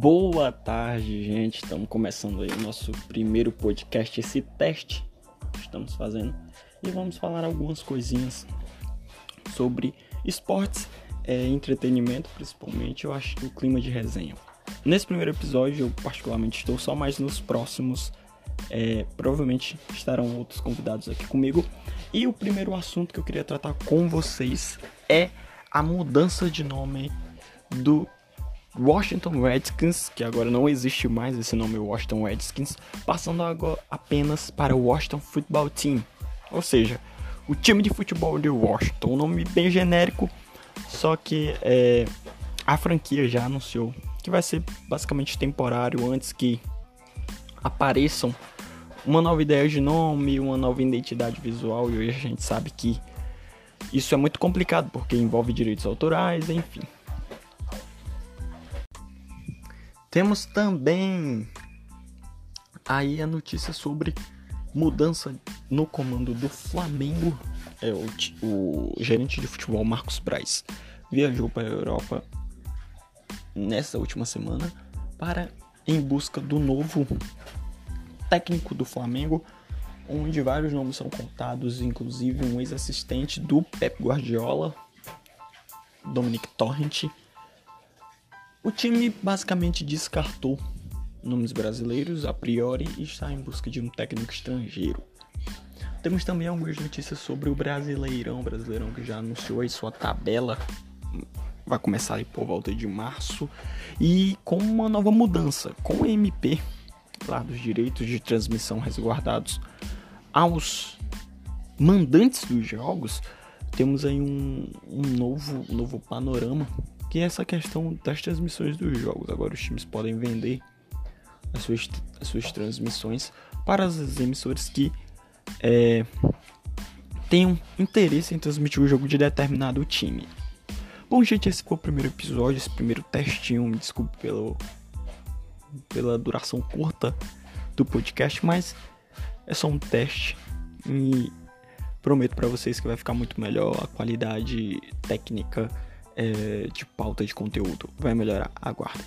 Boa tarde, gente. Estamos começando aí o nosso primeiro podcast, esse teste que estamos fazendo. E vamos falar algumas coisinhas sobre esportes, é, entretenimento, principalmente. Eu acho que o clima de resenha. Nesse primeiro episódio, eu particularmente estou só, mas nos próximos, é, provavelmente estarão outros convidados aqui comigo. E o primeiro assunto que eu queria tratar com vocês é a mudança de nome do Washington Redskins, que agora não existe mais esse nome Washington Redskins, passando agora apenas para o Washington Football Team, ou seja, o time de futebol de Washington, um nome bem genérico, só que é, a franquia já anunciou que vai ser basicamente temporário antes que apareçam uma nova ideia de nome, uma nova identidade visual, e hoje a gente sabe que isso é muito complicado porque envolve direitos autorais, enfim. Temos também aí a notícia sobre mudança no comando do Flamengo. É, o, o gerente de futebol Marcos Braz viajou para a Europa nessa última semana para em busca do novo técnico do Flamengo, onde vários nomes são contados, inclusive um ex-assistente do Pep Guardiola, Dominic Torrent o time basicamente descartou nomes brasileiros a priori e está em busca de um técnico estrangeiro. Temos também algumas notícias sobre o Brasileirão, o Brasileirão que já anunciou aí sua tabela, vai começar aí por volta de março. E com uma nova mudança, com o MP lá dos direitos de transmissão resguardados aos mandantes dos jogos, temos aí um, um novo, um novo panorama que é essa questão das transmissões dos jogos. Agora os times podem vender as suas, as suas transmissões para as emissoras que é, tenham interesse em transmitir o jogo de determinado time. Bom, gente, esse foi o primeiro episódio, esse primeiro testinho. Me desculpe pelo, pela duração curta do podcast, mas é só um teste e prometo para vocês que vai ficar muito melhor a qualidade técnica é, de pauta de conteúdo vai melhorar. Aguardem.